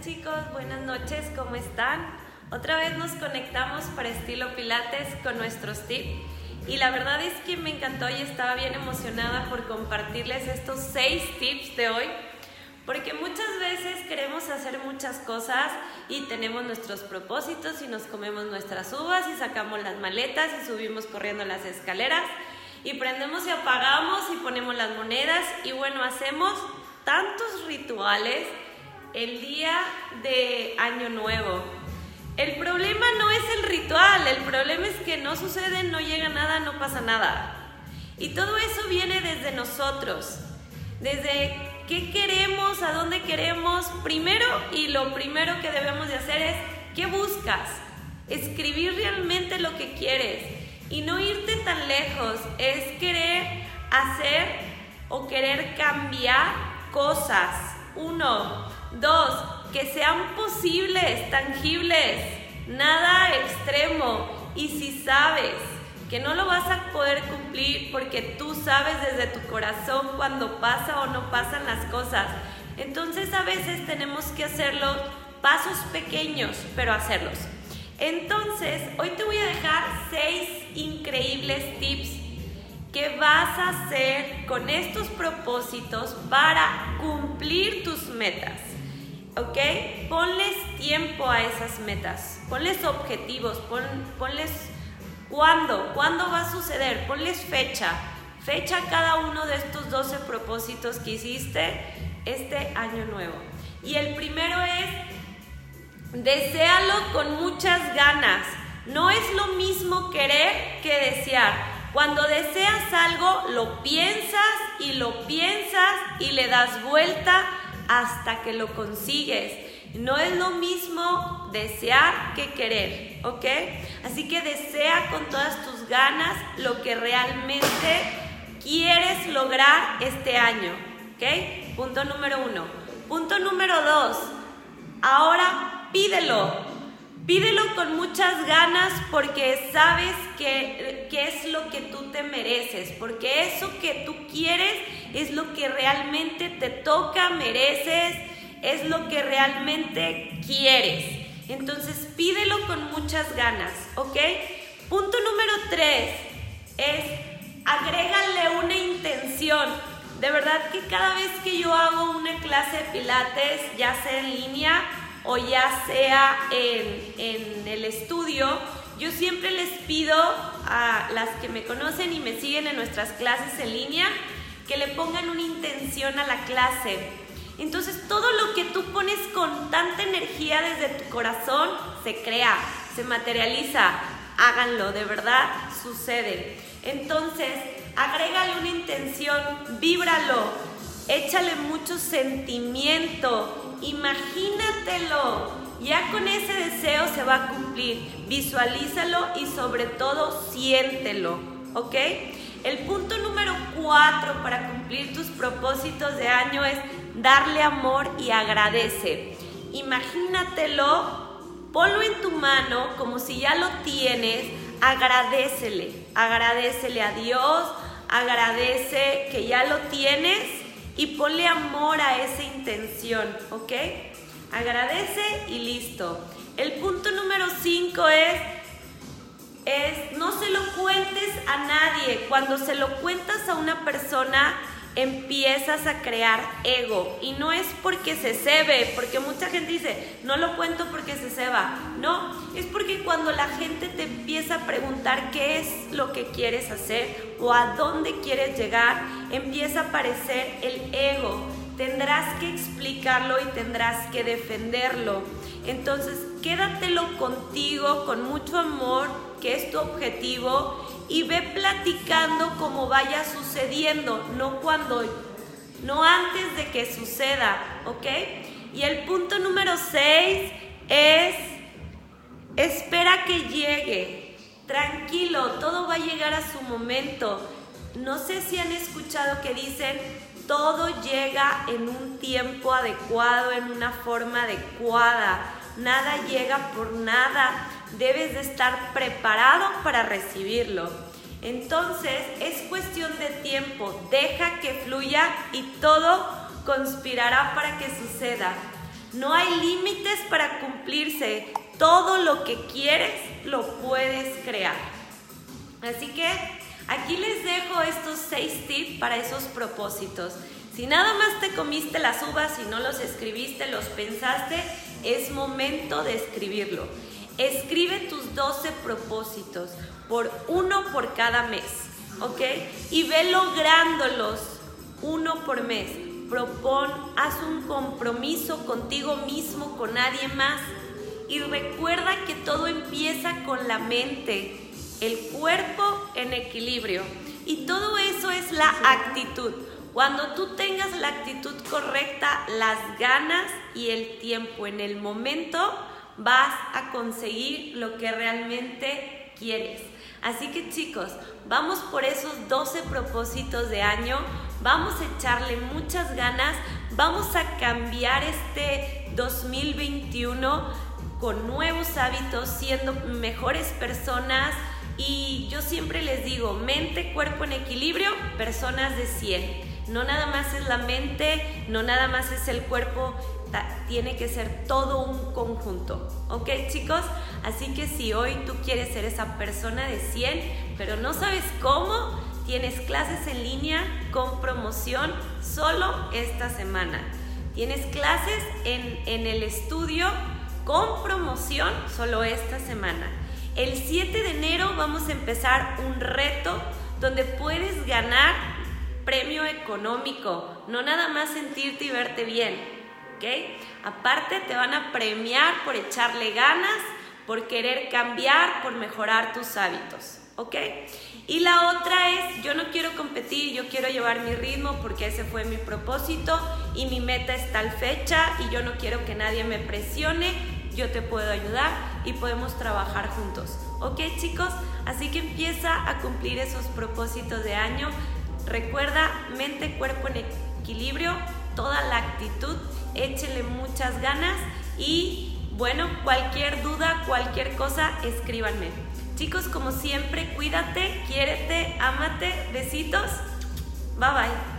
chicos, buenas noches, ¿cómo están? Otra vez nos conectamos para estilo Pilates con nuestros tips y la verdad es que me encantó y estaba bien emocionada por compartirles estos seis tips de hoy porque muchas veces queremos hacer muchas cosas y tenemos nuestros propósitos y nos comemos nuestras uvas y sacamos las maletas y subimos corriendo las escaleras y prendemos y apagamos y ponemos las monedas y bueno, hacemos tantos rituales el día de Año Nuevo. El problema no es el ritual, el problema es que no sucede, no llega nada, no pasa nada. Y todo eso viene desde nosotros, desde qué queremos, a dónde queremos. Primero y lo primero que debemos de hacer es, ¿qué buscas? Escribir realmente lo que quieres y no irte tan lejos, es querer hacer o querer cambiar cosas. Uno, Dos, que sean posibles, tangibles, nada extremo. Y si sabes que no lo vas a poder cumplir porque tú sabes desde tu corazón cuando pasa o no pasan las cosas, entonces a veces tenemos que hacerlo pasos pequeños, pero hacerlos. Entonces, hoy te voy a dejar seis increíbles tips que vas a hacer con estos propósitos para cumplir tus metas. ¿ok? Ponles tiempo a esas metas, ponles objetivos, ponles cuándo, cuándo va a suceder, ponles fecha, fecha cada uno de estos 12 propósitos que hiciste este año nuevo. Y el primero es, deséalo con muchas ganas. No es lo mismo querer que desear. Cuando deseas algo, lo piensas y lo piensas y le das vuelta hasta que lo consigues. No es lo mismo desear que querer, ¿ok? Así que desea con todas tus ganas lo que realmente quieres lograr este año, ¿ok? Punto número uno. Punto número dos, ahora pídelo. Pídelo con muchas ganas porque sabes que, que, es lo que tú te mereces, porque eso que tú quieres es lo que realmente te toca, mereces, es lo que realmente quieres. Entonces pídelo con muchas ganas, ¿ok? Punto número tres es agrégale una intención. De verdad que cada vez que yo hago una clase de pilates, ya sea en línea, o ya sea en, el estudio, yo siempre les pido a las que me conocen y me siguen en nuestras clases en línea que le pongan una intención a la clase. Entonces todo lo que tú pones con tanta energía desde tu corazón se crea, se materializa. Háganlo, de verdad sucede. Entonces, agrégale una intención, víbralo, échale mucho sentimiento, imagínatelo. Ya con ese deseo se va a cumplir. Visualízalo y sobre todo siéntelo. ¿Ok? El punto número cuatro para cumplir tus propósitos de año es darle amor y agradece. Imagínatelo, ponlo en tu mano como si ya lo tienes, agradecele, agradecele a Dios, agradece que ya lo tienes y ponle amor a esa intención, ¿ok? Agradece y listo. El punto número 5 es, es, no se lo cuentes a nadie. Cuando se lo cuentas a una persona, empiezas a crear ego. Y no es porque se cebe, porque mucha gente dice, no lo cuento porque se ceba. No, es porque cuando la gente te empieza a preguntar qué es lo que quieres hacer o a dónde quieres llegar, empieza a aparecer el ego. Tendrás que explicarlo y tendrás que defenderlo. Entonces, quédatelo contigo con mucho amor, que es tu objetivo y ve platicando como vaya sucediendo, no cuando, no antes de que suceda, ¿ok? Y el punto número 6 es, espera que llegue, tranquilo, todo va a llegar a su momento. No sé si han escuchado que dicen, todo llega en un tiempo adecuado, en una forma adecuada, nada llega por nada debes de estar preparado para recibirlo. Entonces es cuestión de tiempo, deja que fluya y todo conspirará para que suceda. No hay límites para cumplirse. Todo lo que quieres lo puedes crear. Así que aquí les dejo estos seis tips para esos propósitos. Si nada más te comiste las uvas y no los escribiste, los pensaste, es momento de escribirlo. Escribe tus 12 propósitos, por uno por cada mes, ¿ok? Y ve lográndolos uno por mes. Propón, haz un compromiso contigo mismo, con nadie más. Y recuerda que todo empieza con la mente, el cuerpo en equilibrio. Y todo eso es la actitud. Cuando tú tengas la actitud correcta, las ganas y el tiempo en el momento, vas a conseguir lo que realmente quieres. Así que chicos, vamos por esos 12 propósitos de año, vamos a echarle muchas ganas, vamos a cambiar este 2021 con nuevos hábitos, siendo mejores personas y yo siempre les digo, mente, cuerpo en equilibrio, personas de 100. No nada más es la mente, no nada más es el cuerpo, tiene que ser todo un conjunto. ¿Ok chicos? Así que si hoy tú quieres ser esa persona de 100, pero no sabes cómo, tienes clases en línea con promoción solo esta semana. Tienes clases en, en el estudio con promoción solo esta semana. El 7 de enero vamos a empezar un reto donde puedes ganar premio económico, no nada más sentirte y verte bien. Aparte te van a premiar por echarle ganas, por querer cambiar, por mejorar tus hábitos, ¿ok? Y la otra es, yo no quiero competir, yo quiero llevar mi ritmo porque ese fue mi propósito y mi meta es tal fecha y yo no quiero que nadie me presione, yo te puedo ayudar y podemos trabajar juntos. ¿Ok chicos? Así que empieza a cumplir esos propósitos de año. Recuerda, mente, cuerpo en equilibrio, toda la actitud échenle muchas ganas y bueno, cualquier duda, cualquier cosa, escríbanme. Chicos, como siempre, cuídate, quiérete, ámate, besitos. Bye bye.